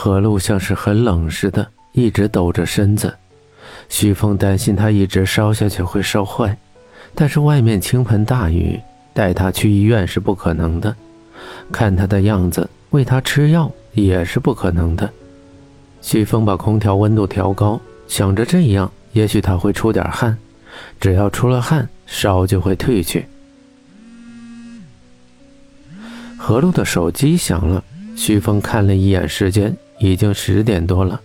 何露像是很冷似的，一直抖着身子。徐峰担心他一直烧下去会烧坏，但是外面倾盆大雨，带他去医院是不可能的。看他的样子，喂他吃药也是不可能的。徐峰把空调温度调高，想着这样也许他会出点汗，只要出了汗，烧就会退去。何璐的手机响了，徐峰看了一眼时间，已经十点多了。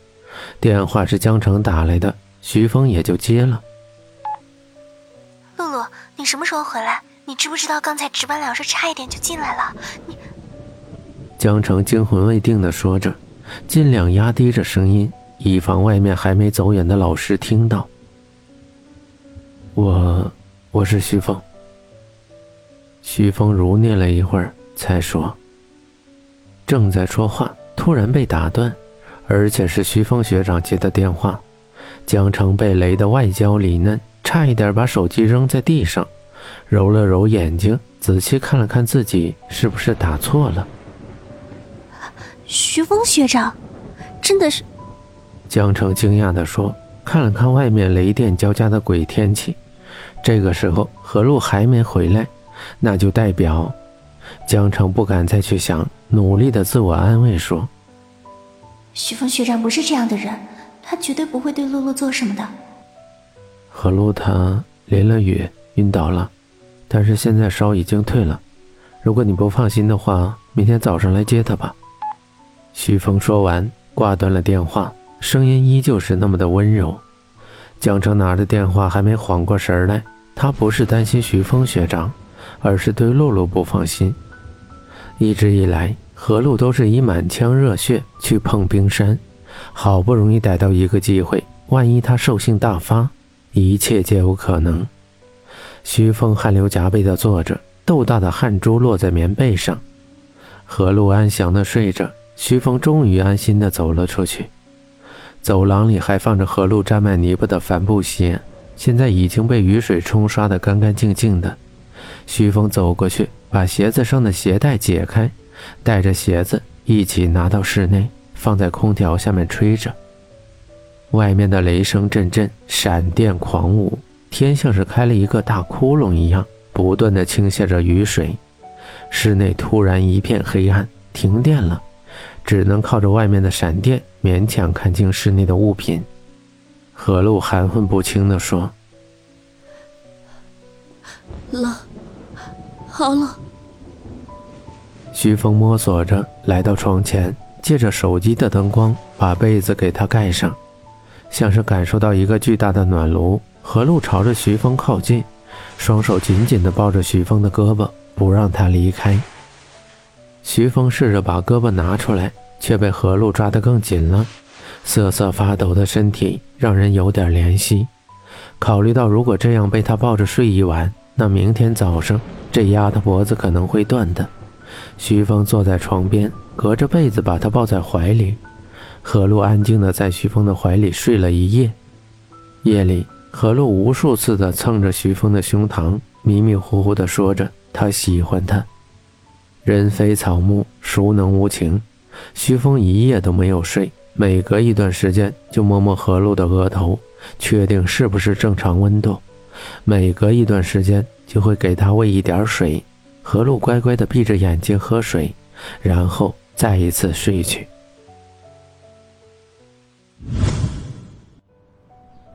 电话是江城打来的，徐峰也就接了。露露，你什么时候回来？你知不知道刚才值班老师差一点就进来了？你……江城惊魂未定的说着，尽量压低着声音，以防外面还没走远的老师听到。我，我是徐峰。徐峰如念了一会儿。才说，正在说话，突然被打断，而且是徐峰学长接的电话。江城被雷的外焦里嫩，差一点把手机扔在地上，揉了揉眼睛，仔细看了看自己，是不是打错了？徐峰学长，真的是？江城惊讶地说，看了看外面雷电交加的鬼天气，这个时候何璐还没回来，那就代表。江城不敢再去想，努力的自我安慰说：“徐峰学长不是这样的人，他绝对不会对露露做什么的。”何露他淋了雨晕倒了，但是现在烧已经退了。如果你不放心的话，明天早上来接他吧。徐峰说完，挂断了电话，声音依旧是那么的温柔。江城拿着电话，还没缓过神来，他不是担心徐峰学长，而是对露露不放心。一直以来，何璐都是以满腔热血去碰冰山，好不容易逮到一个机会，万一他兽性大发，一切皆有可能。徐峰汗流浃背地坐着，豆大的汗珠落在棉被上。何璐安详地睡着，徐峰终于安心地走了出去。走廊里还放着何璐沾满泥巴的帆布鞋，现在已经被雨水冲刷得干干净净的。徐峰走过去。把鞋子上的鞋带解开，带着鞋子一起拿到室内，放在空调下面吹着。外面的雷声阵阵，闪电狂舞，天像是开了一个大窟窿一样，不断的倾泻着雨水。室内突然一片黑暗，停电了，只能靠着外面的闪电勉强看清室内的物品。何露含混不清地说：“冷。”好冷，徐峰摸索着来到床前，借着手机的灯光把被子给他盖上，像是感受到一个巨大的暖炉。何露朝着徐峰靠近，双手紧紧地抱着徐峰的胳膊，不让他离开。徐峰试着把胳膊拿出来，却被何露抓得更紧了，瑟瑟发抖的身体让人有点怜惜。考虑到如果这样被他抱着睡一晚，那明天早上。这丫头脖子可能会断的。徐峰坐在床边，隔着被子把她抱在怀里。何露安静地在徐峰的怀里睡了一夜。夜里，何露无数次地蹭着徐峰的胸膛，迷迷糊糊地说着他喜欢他。人非草木，孰能无情？徐峰一夜都没有睡，每隔一段时间就摸摸何露的额头，确定是不是正常温度。每隔一段时间。就会给他喂一点水，何露乖乖地闭着眼睛喝水，然后再一次睡去。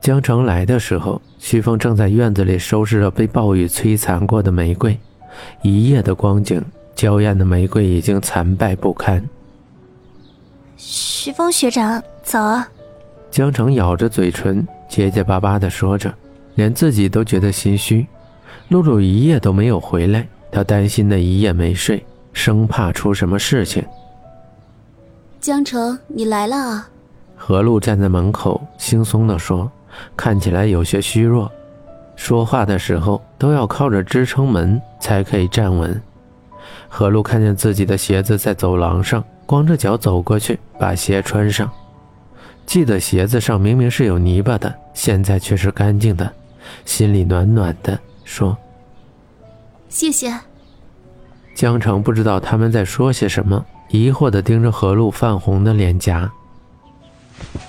江城来的时候，徐峰正在院子里收拾着被暴雨摧残过的玫瑰，一夜的光景，娇艳的玫瑰已经残败不堪。徐峰学长，早啊！江城咬着嘴唇，结结巴巴地说着，连自己都觉得心虚。露露一夜都没有回来，他担心的一夜没睡，生怕出什么事情。江城，你来了啊！何露站在门口，轻松地说，看起来有些虚弱，说话的时候都要靠着支撑门才可以站稳。何露看见自己的鞋子在走廊上，光着脚走过去，把鞋穿上。记得鞋子上明明是有泥巴的，现在却是干净的，心里暖暖的。说：“谢谢。”江城不知道他们在说些什么，疑惑地盯着何露泛红的脸颊。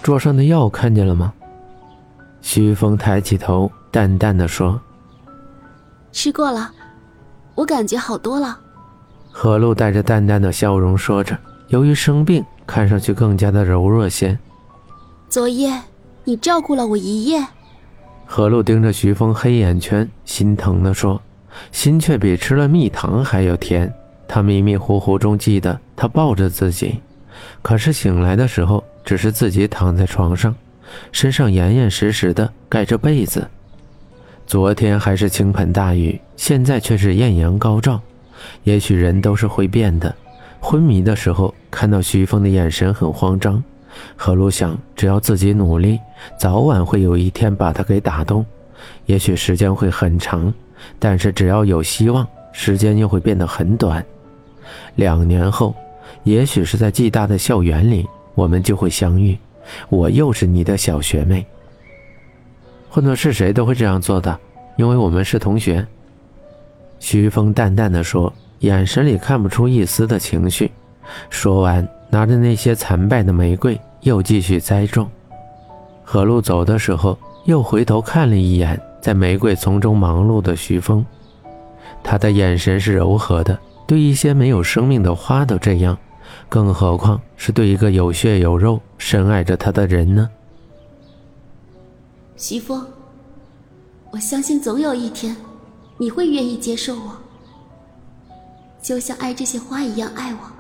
桌上的药看见了吗？徐峰抬起头，淡淡的说：“吃过了，我感觉好多了。”何露带着淡淡的笑容说着：“由于生病，看上去更加的柔弱些。”昨夜你照顾了我一夜。何露盯着徐峰黑眼圈，心疼的说，心却比吃了蜜糖还要甜。他迷迷糊糊中记得他抱着自己，可是醒来的时候，只是自己躺在床上，身上严严实实的盖着被子。昨天还是倾盆大雨，现在却是艳阳高照。也许人都是会变的。昏迷的时候，看到徐峰的眼神很慌张。何璐想，只要自己努力，早晚会有一天把他给打动。也许时间会很长，但是只要有希望，时间又会变得很短。两年后，也许是在暨大的校园里，我们就会相遇。我又是你的小学妹。换做是谁都会这样做的，因为我们是同学。徐峰淡淡的说，眼神里看不出一丝的情绪。说完，拿着那些残败的玫瑰，又继续栽种。何璐走的时候，又回头看了一眼在玫瑰丛中忙碌的徐峰，他的眼神是柔和的，对一些没有生命的花都这样，更何况是对一个有血有肉、深爱着他的人呢？徐峰，我相信总有一天，你会愿意接受我，就像爱这些花一样爱我。